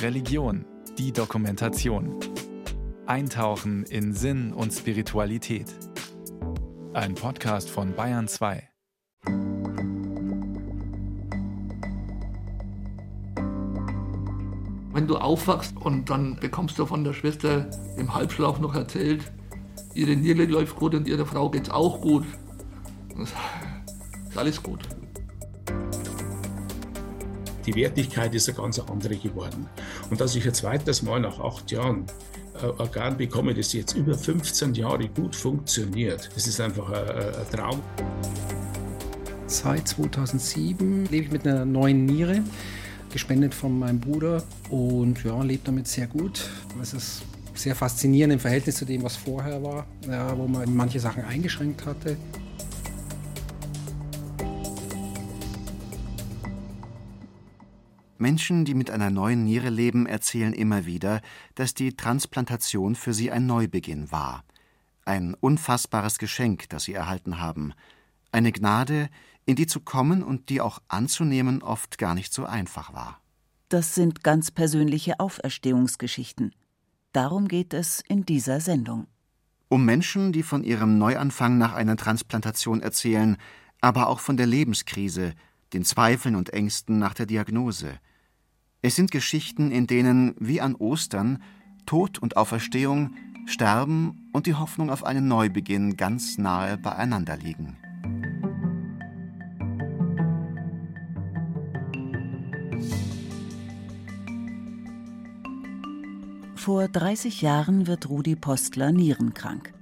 Religion, die Dokumentation. Eintauchen in Sinn und Spiritualität. Ein Podcast von Bayern 2. Wenn du aufwachst und dann bekommst du von der Schwester im Halbschlaf noch erzählt, ihre Niere läuft gut und ihrer Frau geht's auch gut. Ist alles gut die Wertigkeit ist eine ganz andere geworden. Und dass ich ein zweites Mal nach acht Jahren ein Organ bekomme, das jetzt über 15 Jahre gut funktioniert, das ist einfach ein, ein Traum. Seit 2007 lebe ich mit einer neuen Niere, gespendet von meinem Bruder und ja, lebe damit sehr gut. Es ist sehr faszinierend im Verhältnis zu dem, was vorher war, ja, wo man manche Sachen eingeschränkt hatte. Menschen, die mit einer neuen Niere leben, erzählen immer wieder, dass die Transplantation für sie ein Neubeginn war. Ein unfassbares Geschenk, das sie erhalten haben. Eine Gnade, in die zu kommen und die auch anzunehmen oft gar nicht so einfach war. Das sind ganz persönliche Auferstehungsgeschichten. Darum geht es in dieser Sendung. Um Menschen, die von ihrem Neuanfang nach einer Transplantation erzählen, aber auch von der Lebenskrise, den Zweifeln und Ängsten nach der Diagnose – es sind Geschichten, in denen, wie an Ostern, Tod und Auferstehung, Sterben und die Hoffnung auf einen Neubeginn ganz nahe beieinander liegen. Vor 30 Jahren wird Rudi Postler nierenkrank.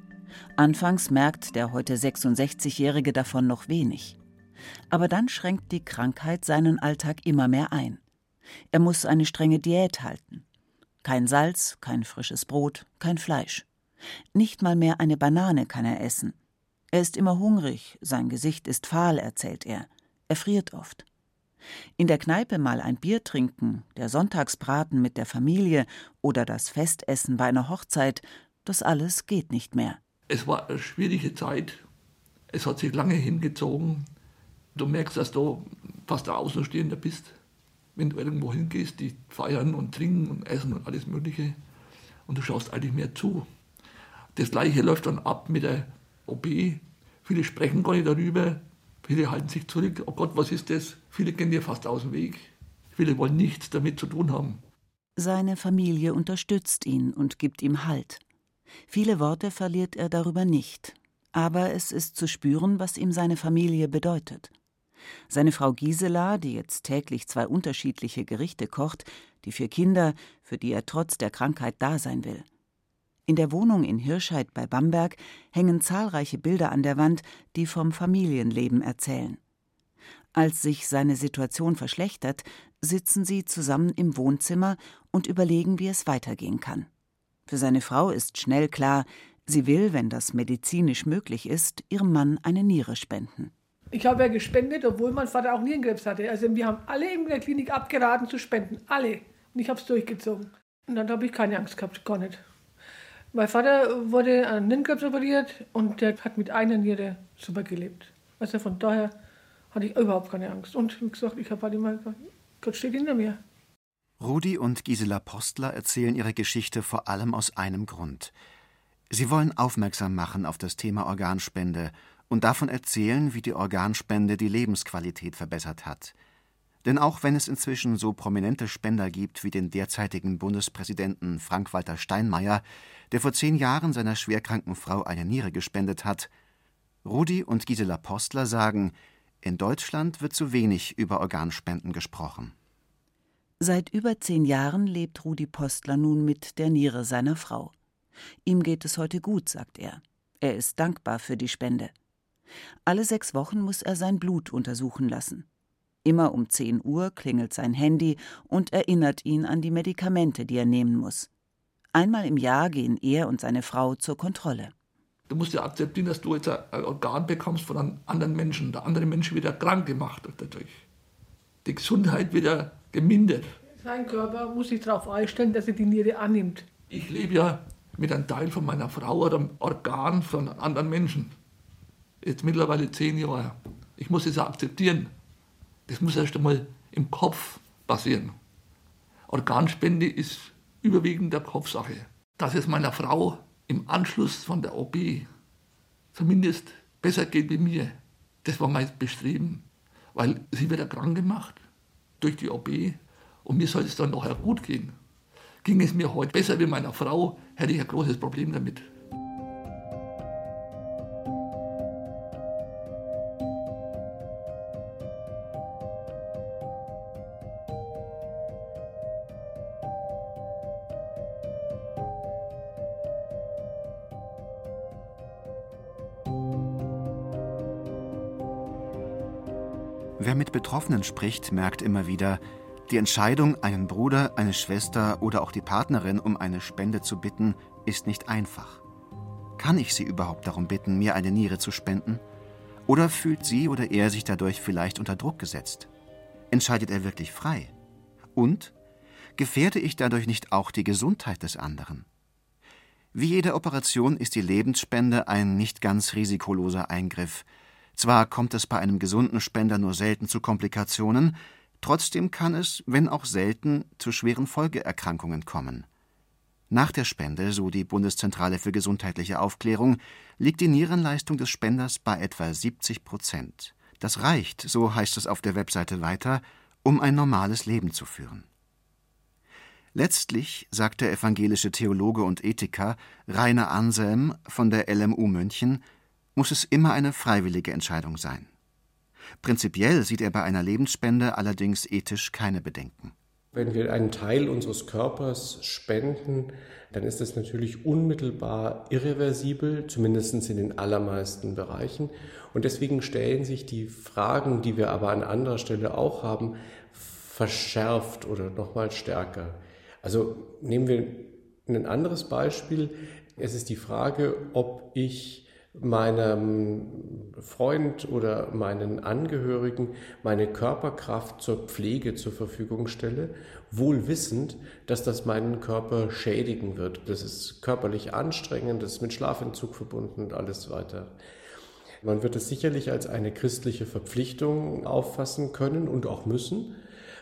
Anfangs merkt der heute 66-Jährige davon noch wenig. Aber dann schränkt die Krankheit seinen Alltag immer mehr ein. Er muss eine strenge Diät halten. Kein Salz, kein frisches Brot, kein Fleisch. Nicht mal mehr eine Banane kann er essen. Er ist immer hungrig, sein Gesicht ist fahl, erzählt er. Er friert oft. In der Kneipe mal ein Bier trinken, der Sonntagsbraten mit der Familie oder das Festessen bei einer Hochzeit, das alles geht nicht mehr. Es war eine schwierige Zeit. Es hat sich lange hingezogen. Du merkst, dass du fast der Außenstehender bist wenn du irgendwo hingehst, die feiern und trinken und essen und alles Mögliche. Und du schaust eigentlich mehr zu. Das Gleiche läuft dann ab mit der OP. Viele sprechen gar nicht darüber. Viele halten sich zurück. Oh Gott, was ist das? Viele gehen dir fast aus dem Weg. Viele wollen nichts damit zu tun haben. Seine Familie unterstützt ihn und gibt ihm Halt. Viele Worte verliert er darüber nicht. Aber es ist zu spüren, was ihm seine Familie bedeutet. Seine Frau Gisela, die jetzt täglich zwei unterschiedliche Gerichte kocht, die vier Kinder, für die er trotz der Krankheit da sein will. In der Wohnung in Hirscheid bei Bamberg hängen zahlreiche Bilder an der Wand, die vom Familienleben erzählen. Als sich seine Situation verschlechtert, sitzen sie zusammen im Wohnzimmer und überlegen, wie es weitergehen kann. Für seine Frau ist schnell klar, sie will, wenn das medizinisch möglich ist, ihrem Mann eine Niere spenden. Ich habe ja gespendet, obwohl mein Vater auch Nierenkrebs hatte. Also wir haben alle in der Klinik abgeraten zu spenden. Alle. Und ich habe es durchgezogen. Und dann habe ich keine Angst gehabt, gar nicht. Mein Vater wurde an Nierenkrebs operiert und der hat mit einer Niere super gelebt. Also von daher hatte ich überhaupt keine Angst. Und wie gesagt, ich habe halt immer gesagt, Gott steht hinter mir. Rudi und Gisela Postler erzählen ihre Geschichte vor allem aus einem Grund. Sie wollen aufmerksam machen auf das Thema Organspende und davon erzählen, wie die Organspende die Lebensqualität verbessert hat. Denn auch wenn es inzwischen so prominente Spender gibt wie den derzeitigen Bundespräsidenten Frank-Walter Steinmeier, der vor zehn Jahren seiner schwerkranken Frau eine Niere gespendet hat, Rudi und Gisela Postler sagen, in Deutschland wird zu wenig über Organspenden gesprochen. Seit über zehn Jahren lebt Rudi Postler nun mit der Niere seiner Frau. Ihm geht es heute gut, sagt er. Er ist dankbar für die Spende. Alle sechs Wochen muss er sein Blut untersuchen lassen. Immer um 10 Uhr klingelt sein Handy und erinnert ihn an die Medikamente, die er nehmen muss. Einmal im Jahr gehen er und seine Frau zur Kontrolle. Du musst ja akzeptieren, dass du jetzt ein Organ bekommst von einem anderen Menschen. Der andere Mensch wird ja krank gemacht dadurch. Die Gesundheit wird ja gemindert. Sein Körper muss sich darauf einstellen, dass er die Niere annimmt. Ich lebe ja mit einem Teil von meiner Frau oder einem Organ von anderen Menschen jetzt mittlerweile zehn Jahre. Ich muss es akzeptieren. Das muss erst einmal im Kopf passieren. Organspende ist überwiegend der Kopfsache. Dass es meiner Frau im Anschluss von der OP zumindest besser geht wie mir, das war mein Bestreben. Weil sie wird krank gemacht durch die OP und mir soll es dann nachher gut gehen. Ging es mir heute besser wie meiner Frau, hätte ich ein großes Problem damit. Betroffenen spricht, merkt immer wieder, die Entscheidung, einen Bruder, eine Schwester oder auch die Partnerin um eine Spende zu bitten, ist nicht einfach. Kann ich sie überhaupt darum bitten, mir eine Niere zu spenden? Oder fühlt sie oder er sich dadurch vielleicht unter Druck gesetzt? Entscheidet er wirklich frei? Und gefährde ich dadurch nicht auch die Gesundheit des anderen? Wie jede Operation ist die Lebensspende ein nicht ganz risikoloser Eingriff. Zwar kommt es bei einem gesunden Spender nur selten zu Komplikationen, Trotzdem kann es, wenn auch selten, zu schweren Folgeerkrankungen kommen. Nach der Spende, so die Bundeszentrale für gesundheitliche Aufklärung, liegt die Nierenleistung des Spenders bei etwa 70 Prozent. Das reicht, so heißt es auf der Webseite weiter, um ein normales Leben zu führen. Letztlich, sagt der evangelische Theologe und Ethiker Rainer Anselm von der LMU München, muss es immer eine freiwillige Entscheidung sein. Prinzipiell sieht er bei einer Lebensspende allerdings ethisch keine Bedenken. Wenn wir einen Teil unseres Körpers spenden, dann ist das natürlich unmittelbar irreversibel, zumindest in den allermeisten Bereichen. Und deswegen stellen sich die Fragen, die wir aber an anderer Stelle auch haben, verschärft oder nochmal stärker. Also nehmen wir ein anderes Beispiel. Es ist die Frage, ob ich meinem Freund oder meinen Angehörigen meine Körperkraft zur Pflege zur Verfügung stelle, wohl wissend, dass das meinen Körper schädigen wird. Das ist körperlich anstrengend, das ist mit Schlafentzug verbunden und alles weiter. Man wird es sicherlich als eine christliche Verpflichtung auffassen können und auch müssen.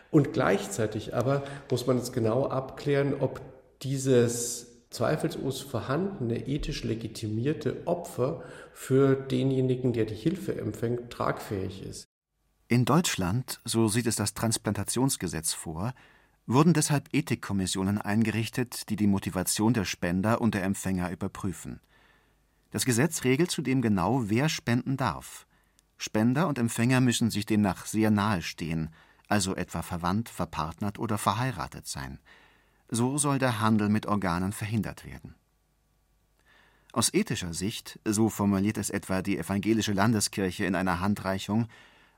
Und gleichzeitig aber muss man es genau abklären, ob dieses zweifellos vorhandene ethisch legitimierte Opfer für denjenigen, der die Hilfe empfängt, tragfähig ist. In Deutschland, so sieht es das Transplantationsgesetz vor, wurden deshalb Ethikkommissionen eingerichtet, die die Motivation der Spender und der Empfänger überprüfen. Das Gesetz regelt zudem genau, wer spenden darf. Spender und Empfänger müssen sich demnach sehr nahe stehen, also etwa verwandt, verpartnert oder verheiratet sein. So soll der Handel mit Organen verhindert werden. Aus ethischer Sicht, so formuliert es etwa die evangelische Landeskirche in einer Handreichung,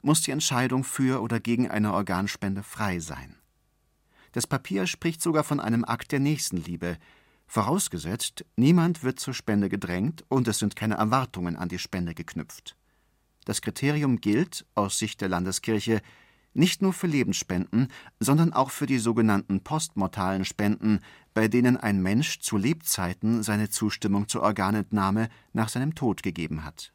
muss die Entscheidung für oder gegen eine Organspende frei sein. Das Papier spricht sogar von einem Akt der Nächstenliebe, vorausgesetzt, niemand wird zur Spende gedrängt und es sind keine Erwartungen an die Spende geknüpft. Das Kriterium gilt, aus Sicht der Landeskirche, nicht nur für Lebensspenden, sondern auch für die sogenannten postmortalen Spenden, bei denen ein Mensch zu Lebzeiten seine Zustimmung zur Organentnahme nach seinem Tod gegeben hat.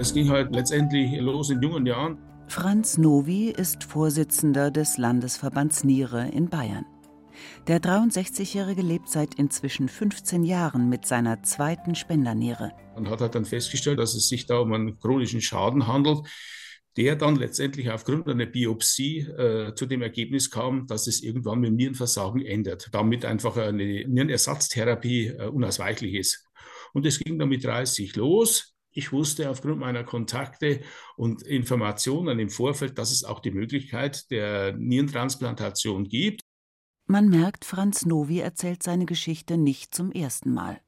Es ging halt letztendlich los in jungen Jahren. Franz Novi ist Vorsitzender des Landesverbands Niere in Bayern. Der 63-Jährige lebt seit inzwischen 15 Jahren mit seiner zweiten Spenderniere. Man hat halt dann festgestellt, dass es sich da um einen chronischen Schaden handelt, der dann letztendlich aufgrund einer Biopsie äh, zu dem Ergebnis kam, dass es irgendwann mit Nierenversagen endet, damit einfach eine Nierenersatztherapie äh, unausweichlich ist. Und es ging dann mit 30 los. Ich wusste aufgrund meiner Kontakte und Informationen im Vorfeld, dass es auch die Möglichkeit der Nierentransplantation gibt. Man merkt, Franz Novi erzählt seine Geschichte nicht zum ersten Mal.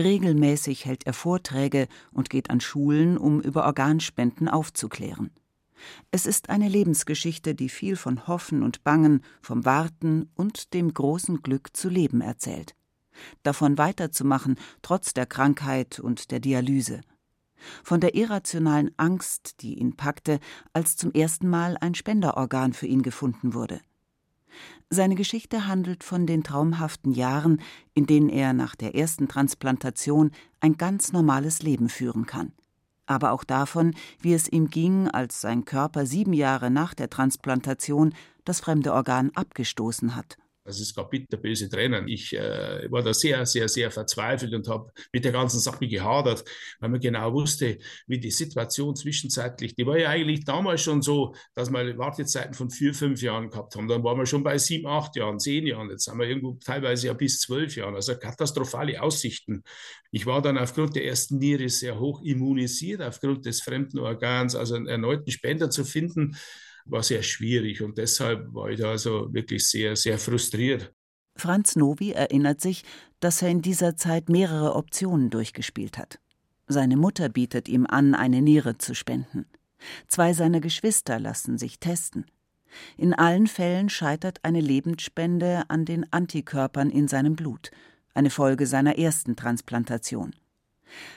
Regelmäßig hält er Vorträge und geht an Schulen, um über Organspenden aufzuklären. Es ist eine Lebensgeschichte, die viel von Hoffen und Bangen, vom Warten und dem großen Glück zu leben erzählt. Davon weiterzumachen, trotz der Krankheit und der Dialyse von der irrationalen Angst, die ihn packte, als zum ersten Mal ein Spenderorgan für ihn gefunden wurde. Seine Geschichte handelt von den traumhaften Jahren, in denen er nach der ersten Transplantation ein ganz normales Leben führen kann. Aber auch davon, wie es ihm ging, als sein Körper sieben Jahre nach der Transplantation das fremde Organ abgestoßen hat also es gab bitterböse Tränen. Ich äh, war da sehr, sehr, sehr verzweifelt und habe mit der ganzen Sache gehadert, weil man genau wusste, wie die Situation zwischenzeitlich, die war ja eigentlich damals schon so, dass wir Wartezeiten von vier, fünf Jahren gehabt haben. Dann waren wir schon bei sieben, acht Jahren, zehn Jahren. Jetzt haben wir irgendwo teilweise ja bis zwölf Jahren. Also katastrophale Aussichten. Ich war dann aufgrund der ersten Niere sehr hoch immunisiert, aufgrund des fremden Organs, also einen erneuten Spender zu finden war sehr schwierig und deshalb war ich da also wirklich sehr, sehr frustriert. Franz Novi erinnert sich, dass er in dieser Zeit mehrere Optionen durchgespielt hat. Seine Mutter bietet ihm an, eine Niere zu spenden. Zwei seiner Geschwister lassen sich testen. In allen Fällen scheitert eine Lebensspende an den Antikörpern in seinem Blut, eine Folge seiner ersten Transplantation.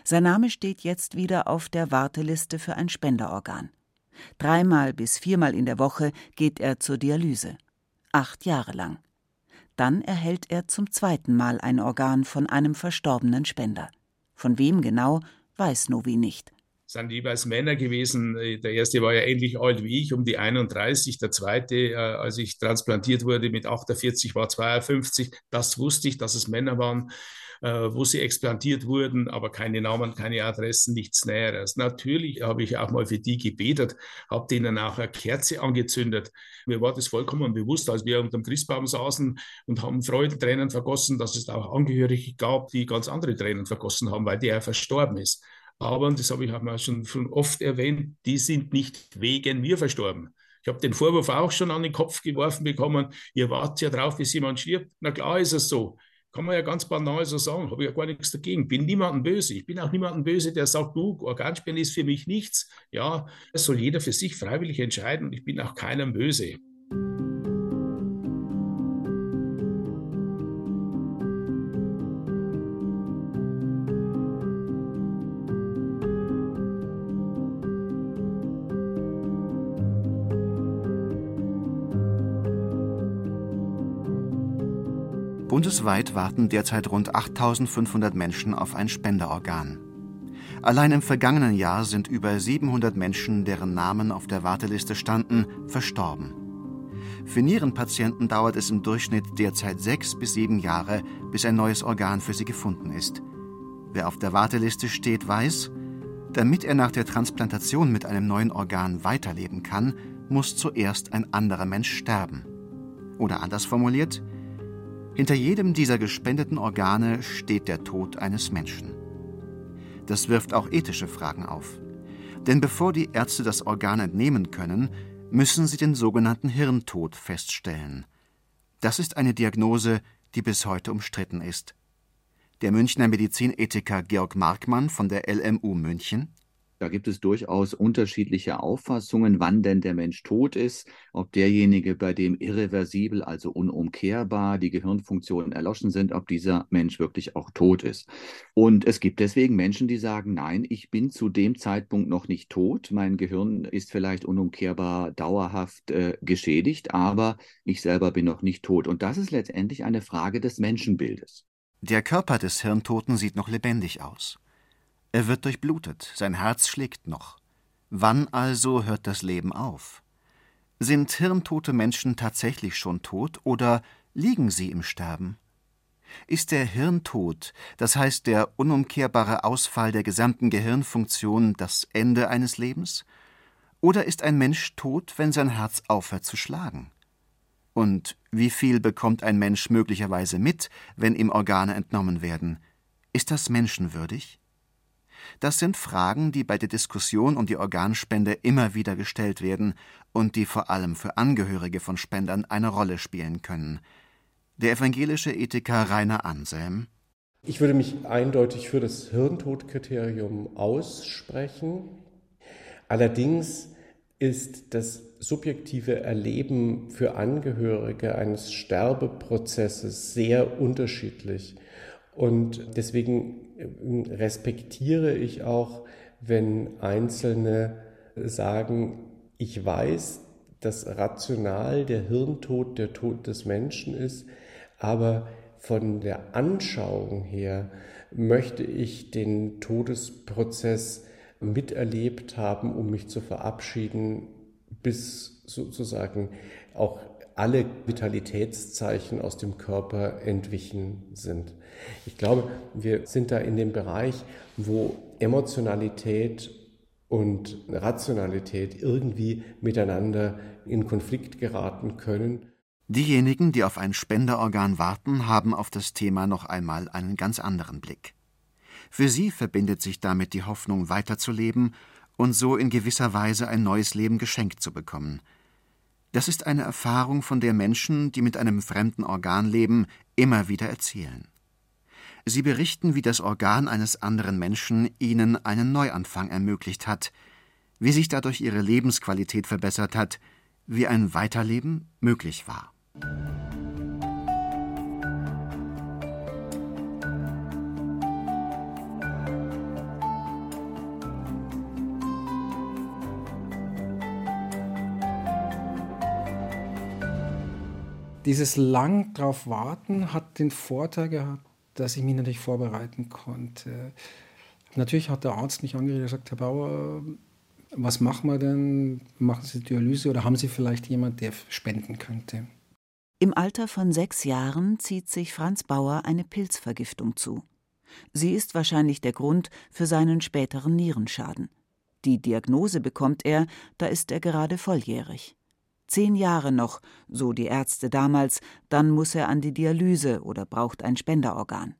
Sein Name steht jetzt wieder auf der Warteliste für ein Spenderorgan. Dreimal bis viermal in der Woche geht er zur Dialyse. Acht Jahre lang. Dann erhält er zum zweiten Mal ein Organ von einem verstorbenen Spender. Von wem genau, weiß Novi nicht sind jeweils Männer gewesen. Der erste war ja ähnlich alt wie ich, um die 31. Der zweite, äh, als ich transplantiert wurde mit 48, war 52. Das wusste ich, dass es Männer waren. Äh, wo sie explantiert wurden, aber keine Namen, keine Adressen, nichts Näheres. Natürlich habe ich auch mal für die gebetet, habe denen auch eine Kerze angezündet. Mir war das vollkommen bewusst, als wir unter dem Christbaum saßen und haben Freudentränen vergossen, dass es auch Angehörige gab, die ganz andere Tränen vergossen haben, weil der verstorben ist. Aber, und das habe ich auch mal schon, oft erwähnt, die sind nicht wegen mir verstorben. Ich habe den Vorwurf auch schon an den Kopf geworfen bekommen, ihr wartet ja drauf, bis jemand stirbt. Na klar ist es so. Kann man ja ganz banal so sagen, habe ich ja gar nichts dagegen. Bin niemandem böse. Ich bin auch niemandem böse, der sagt, du, Organspende ist für mich nichts. Ja, das soll jeder für sich freiwillig entscheiden und ich bin auch keinem böse. Bundesweit warten derzeit rund 8500 Menschen auf ein Spenderorgan. Allein im vergangenen Jahr sind über 700 Menschen, deren Namen auf der Warteliste standen, verstorben. Für Nierenpatienten dauert es im Durchschnitt derzeit sechs bis sieben Jahre, bis ein neues Organ für sie gefunden ist. Wer auf der Warteliste steht, weiß, damit er nach der Transplantation mit einem neuen Organ weiterleben kann, muss zuerst ein anderer Mensch sterben. Oder anders formuliert, hinter jedem dieser gespendeten Organe steht der Tod eines Menschen. Das wirft auch ethische Fragen auf. Denn bevor die Ärzte das Organ entnehmen können, müssen sie den sogenannten Hirntod feststellen. Das ist eine Diagnose, die bis heute umstritten ist. Der Münchner Medizinethiker Georg Markmann von der LMU München da gibt es durchaus unterschiedliche Auffassungen, wann denn der Mensch tot ist, ob derjenige, bei dem irreversibel, also unumkehrbar die Gehirnfunktionen erloschen sind, ob dieser Mensch wirklich auch tot ist. Und es gibt deswegen Menschen, die sagen, nein, ich bin zu dem Zeitpunkt noch nicht tot, mein Gehirn ist vielleicht unumkehrbar dauerhaft äh, geschädigt, aber ich selber bin noch nicht tot. Und das ist letztendlich eine Frage des Menschenbildes. Der Körper des Hirntoten sieht noch lebendig aus. Er wird durchblutet, sein Herz schlägt noch. Wann also hört das Leben auf? Sind hirntote Menschen tatsächlich schon tot oder liegen sie im Sterben? Ist der Hirntod, das heißt der unumkehrbare Ausfall der gesamten Gehirnfunktion, das Ende eines Lebens? Oder ist ein Mensch tot, wenn sein Herz aufhört zu schlagen? Und wie viel bekommt ein Mensch möglicherweise mit, wenn ihm Organe entnommen werden? Ist das menschenwürdig? Das sind Fragen, die bei der Diskussion um die Organspende immer wieder gestellt werden und die vor allem für Angehörige von Spendern eine Rolle spielen können. Der evangelische Ethiker Rainer Anselm Ich würde mich eindeutig für das Hirntodkriterium aussprechen. Allerdings ist das subjektive Erleben für Angehörige eines Sterbeprozesses sehr unterschiedlich. Und deswegen respektiere ich auch, wenn Einzelne sagen, ich weiß, das rational der Hirntod der Tod des Menschen ist, aber von der Anschauung her möchte ich den Todesprozess miterlebt haben, um mich zu verabschieden, bis sozusagen auch alle Vitalitätszeichen aus dem Körper entwichen sind. Ich glaube, wir sind da in dem Bereich, wo Emotionalität und Rationalität irgendwie miteinander in Konflikt geraten können. Diejenigen, die auf ein Spenderorgan warten, haben auf das Thema noch einmal einen ganz anderen Blick. Für sie verbindet sich damit die Hoffnung, weiterzuleben und so in gewisser Weise ein neues Leben geschenkt zu bekommen. Das ist eine Erfahrung, von der Menschen, die mit einem fremden Organ leben, immer wieder erzählen. Sie berichten, wie das Organ eines anderen Menschen ihnen einen Neuanfang ermöglicht hat, wie sich dadurch ihre Lebensqualität verbessert hat, wie ein Weiterleben möglich war. Dieses lang drauf warten hat den Vorteil gehabt, dass ich mich natürlich vorbereiten konnte. Natürlich hat der Arzt mich angeredet und gesagt, Herr Bauer, was machen wir denn? Machen Sie Dialyse oder haben Sie vielleicht jemanden, der spenden könnte? Im Alter von sechs Jahren zieht sich Franz Bauer eine Pilzvergiftung zu. Sie ist wahrscheinlich der Grund für seinen späteren Nierenschaden. Die Diagnose bekommt er, da ist er gerade volljährig. Zehn Jahre noch, so die Ärzte damals, dann muss er an die Dialyse oder braucht ein Spenderorgan.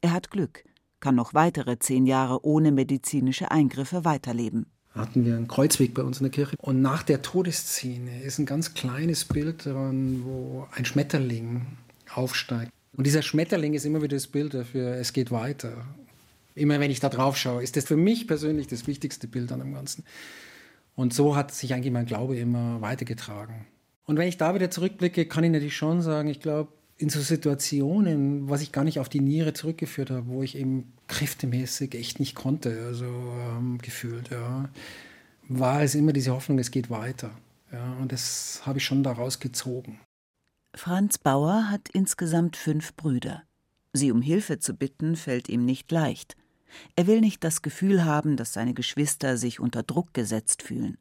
Er hat Glück, kann noch weitere zehn Jahre ohne medizinische Eingriffe weiterleben hatten wir einen Kreuzweg bei uns in der Kirche. Und nach der Todesszene ist ein ganz kleines Bild dran, wo ein Schmetterling aufsteigt. Und dieser Schmetterling ist immer wieder das Bild dafür, es geht weiter. Immer wenn ich da drauf schaue, ist das für mich persönlich das wichtigste Bild an dem Ganzen. Und so hat sich eigentlich mein Glaube immer weitergetragen. Und wenn ich da wieder zurückblicke, kann ich natürlich schon sagen, ich glaube, in so Situationen, was ich gar nicht auf die Niere zurückgeführt habe, wo ich eben kräftemäßig echt nicht konnte, also ähm, gefühlt, ja, war es immer diese Hoffnung, es geht weiter. Ja, und das habe ich schon daraus gezogen. Franz Bauer hat insgesamt fünf Brüder. Sie um Hilfe zu bitten, fällt ihm nicht leicht. Er will nicht das Gefühl haben, dass seine Geschwister sich unter Druck gesetzt fühlen.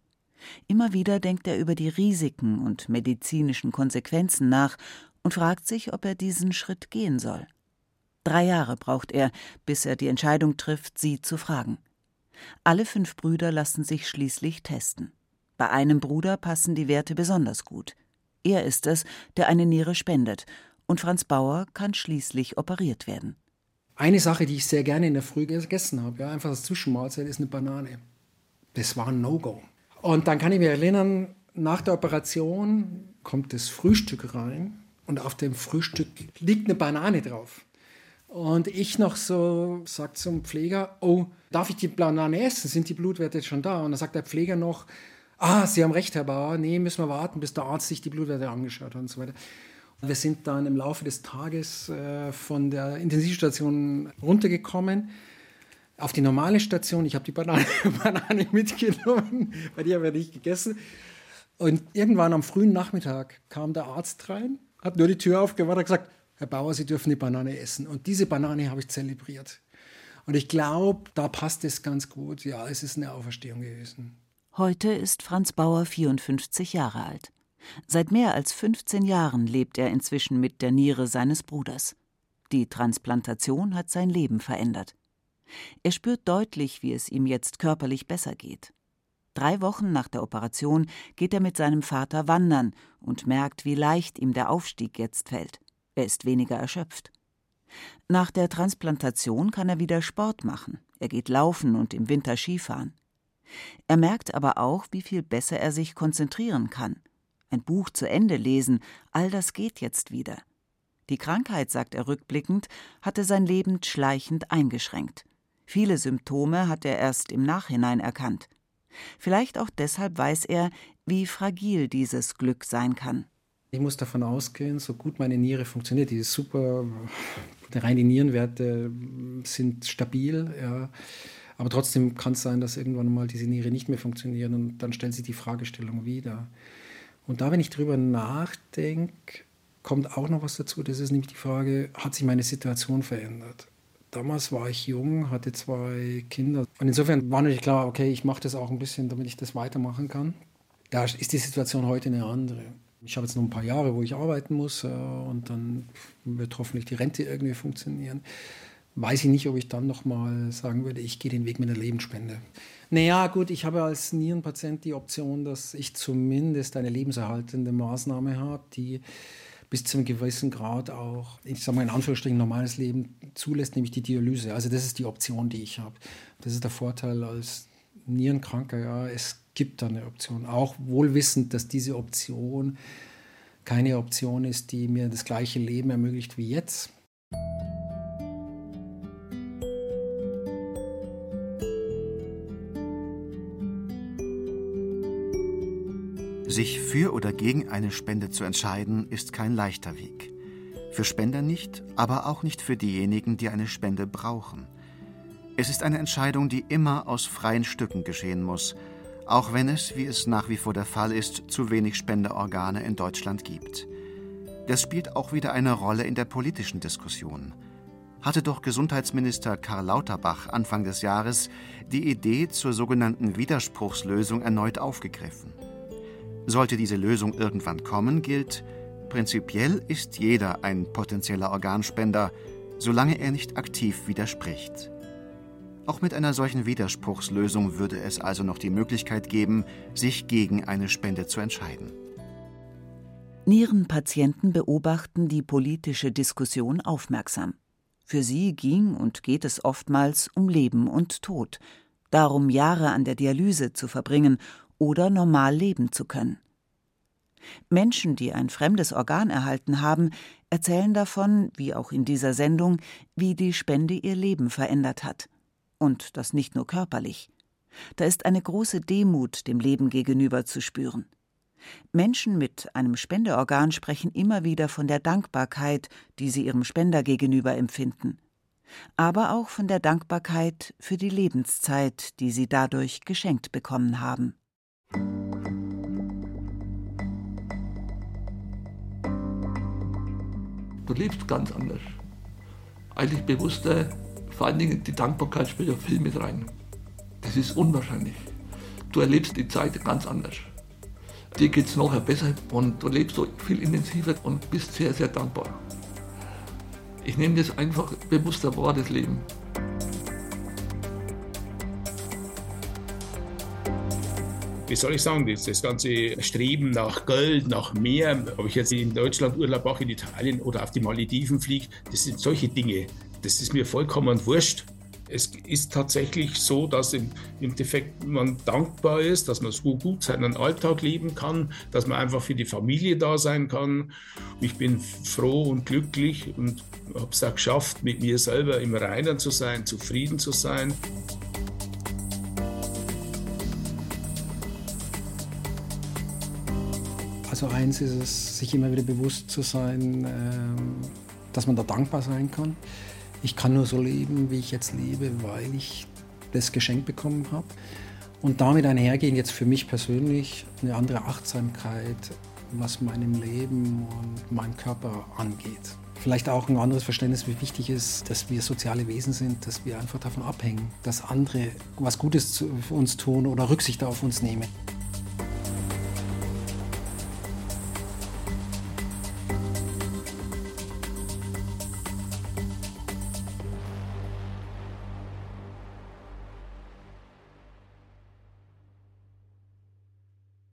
Immer wieder denkt er über die Risiken und medizinischen Konsequenzen nach und fragt sich, ob er diesen Schritt gehen soll. Drei Jahre braucht er, bis er die Entscheidung trifft, sie zu fragen. Alle fünf Brüder lassen sich schließlich testen. Bei einem Bruder passen die Werte besonders gut. Er ist es, der eine Niere spendet, und Franz Bauer kann schließlich operiert werden. Eine Sache, die ich sehr gerne in der Früh gegessen habe, ja, einfach als Zwischenmahlzeit, ist eine Banane. Das war ein No-Go. Und dann kann ich mich erinnern, nach der Operation kommt das Frühstück rein und auf dem Frühstück liegt eine Banane drauf. Und ich noch so, sagt zum Pfleger, oh, darf ich die Banane essen? Sind die Blutwerte schon da? Und dann sagt der Pfleger noch, ah, Sie haben recht, Herr Bauer, nee, müssen wir warten, bis der Arzt sich die Blutwerte angeschaut hat und so weiter. Wir sind dann im Laufe des Tages äh, von der Intensivstation runtergekommen auf die normale Station. Ich habe die Banane, Banane mitgenommen, weil die haben wir nicht gegessen. Und irgendwann am frühen Nachmittag kam der Arzt rein hat nur die Tür aufgemacht und gesagt, Herr Bauer, Sie dürfen die Banane essen. Und diese Banane habe ich zelebriert. Und ich glaube, da passt es ganz gut. Ja, es ist eine Auferstehung gewesen. Heute ist Franz Bauer 54 Jahre alt. Seit mehr als 15 Jahren lebt er inzwischen mit der Niere seines Bruders. Die Transplantation hat sein Leben verändert. Er spürt deutlich, wie es ihm jetzt körperlich besser geht. Drei Wochen nach der Operation geht er mit seinem Vater wandern und merkt, wie leicht ihm der Aufstieg jetzt fällt. Er ist weniger erschöpft. Nach der Transplantation kann er wieder Sport machen. Er geht laufen und im Winter Skifahren. Er merkt aber auch, wie viel besser er sich konzentrieren kann. Ein Buch zu Ende lesen, all das geht jetzt wieder. Die Krankheit, sagt er rückblickend, hatte sein Leben schleichend eingeschränkt. Viele Symptome hat er erst im Nachhinein erkannt. Vielleicht auch deshalb weiß er, wie fragil dieses Glück sein kann. Ich muss davon ausgehen, so gut meine Niere funktioniert, die ist super, rein die Nierenwerte sind stabil, ja. aber trotzdem kann es sein, dass irgendwann mal diese Niere nicht mehr funktioniert und dann stellt sich die Fragestellung wieder. Und da, wenn ich drüber nachdenke, kommt auch noch was dazu. Das ist nämlich die Frage, hat sich meine Situation verändert? Damals war ich jung, hatte zwei Kinder. Und insofern war natürlich klar, okay, ich mache das auch ein bisschen, damit ich das weitermachen kann. Da ist die Situation heute eine andere. Ich habe jetzt noch ein paar Jahre, wo ich arbeiten muss äh, und dann wird hoffentlich die Rente irgendwie funktionieren. Weiß ich nicht, ob ich dann nochmal sagen würde, ich gehe den Weg mit der Lebensspende. Naja, gut, ich habe als Nierenpatient die Option, dass ich zumindest eine lebenserhaltende Maßnahme habe, die bis zu einem gewissen Grad auch, ich sage mal in Anführungsstrichen, normales Leben zulässt, nämlich die Dialyse. Also das ist die Option, die ich habe. Das ist der Vorteil als Nierenkranker, ja, es gibt da eine Option. Auch wohlwissend, dass diese Option keine Option ist, die mir das gleiche Leben ermöglicht wie jetzt. Sich für oder gegen eine Spende zu entscheiden, ist kein leichter Weg. Für Spender nicht, aber auch nicht für diejenigen, die eine Spende brauchen. Es ist eine Entscheidung, die immer aus freien Stücken geschehen muss, auch wenn es, wie es nach wie vor der Fall ist, zu wenig Spenderorgane in Deutschland gibt. Das spielt auch wieder eine Rolle in der politischen Diskussion. Hatte doch Gesundheitsminister Karl Lauterbach Anfang des Jahres die Idee zur sogenannten Widerspruchslösung erneut aufgegriffen. Sollte diese Lösung irgendwann kommen, gilt, prinzipiell ist jeder ein potenzieller Organspender, solange er nicht aktiv widerspricht. Auch mit einer solchen Widerspruchslösung würde es also noch die Möglichkeit geben, sich gegen eine Spende zu entscheiden. Nierenpatienten beobachten die politische Diskussion aufmerksam. Für sie ging und geht es oftmals um Leben und Tod, darum Jahre an der Dialyse zu verbringen oder normal leben zu können. Menschen, die ein fremdes Organ erhalten haben, erzählen davon, wie auch in dieser Sendung, wie die Spende ihr Leben verändert hat. Und das nicht nur körperlich. Da ist eine große Demut dem Leben gegenüber zu spüren. Menschen mit einem Spendeorgan sprechen immer wieder von der Dankbarkeit, die sie ihrem Spender gegenüber empfinden, aber auch von der Dankbarkeit für die Lebenszeit, die sie dadurch geschenkt bekommen haben. Du lebst ganz anders. Eigentlich bewusster, vor allen Dingen die Dankbarkeit spielt ja viel mit rein. Das ist unwahrscheinlich. Du erlebst die Zeit ganz anders. Dir geht es nachher besser und du lebst so viel intensiver und bist sehr, sehr dankbar. Ich nehme das einfach bewusster wahr, das Leben. Wie soll ich sagen, das, das ganze Streben nach Geld, nach mehr, ob ich jetzt in Deutschland Urlaub mache, in Italien oder auf die Malediven fliege, das sind solche Dinge. Das ist mir vollkommen wurscht. Es ist tatsächlich so, dass im Endeffekt man dankbar ist, dass man so gut seinen Alltag leben kann, dass man einfach für die Familie da sein kann. Ich bin froh und glücklich und habe es auch geschafft, mit mir selber im Reinen zu sein, zufrieden zu sein. Also eins ist es, sich immer wieder bewusst zu sein, ähm, dass man da dankbar sein kann. Ich kann nur so leben, wie ich jetzt lebe, weil ich das Geschenk bekommen habe. Und damit einhergehen jetzt für mich persönlich eine andere Achtsamkeit, was meinem Leben und meinem Körper angeht. Vielleicht auch ein anderes Verständnis, wie wichtig ist, dass wir soziale Wesen sind, dass wir einfach davon abhängen, dass andere was Gutes für uns tun oder Rücksicht auf uns nehmen.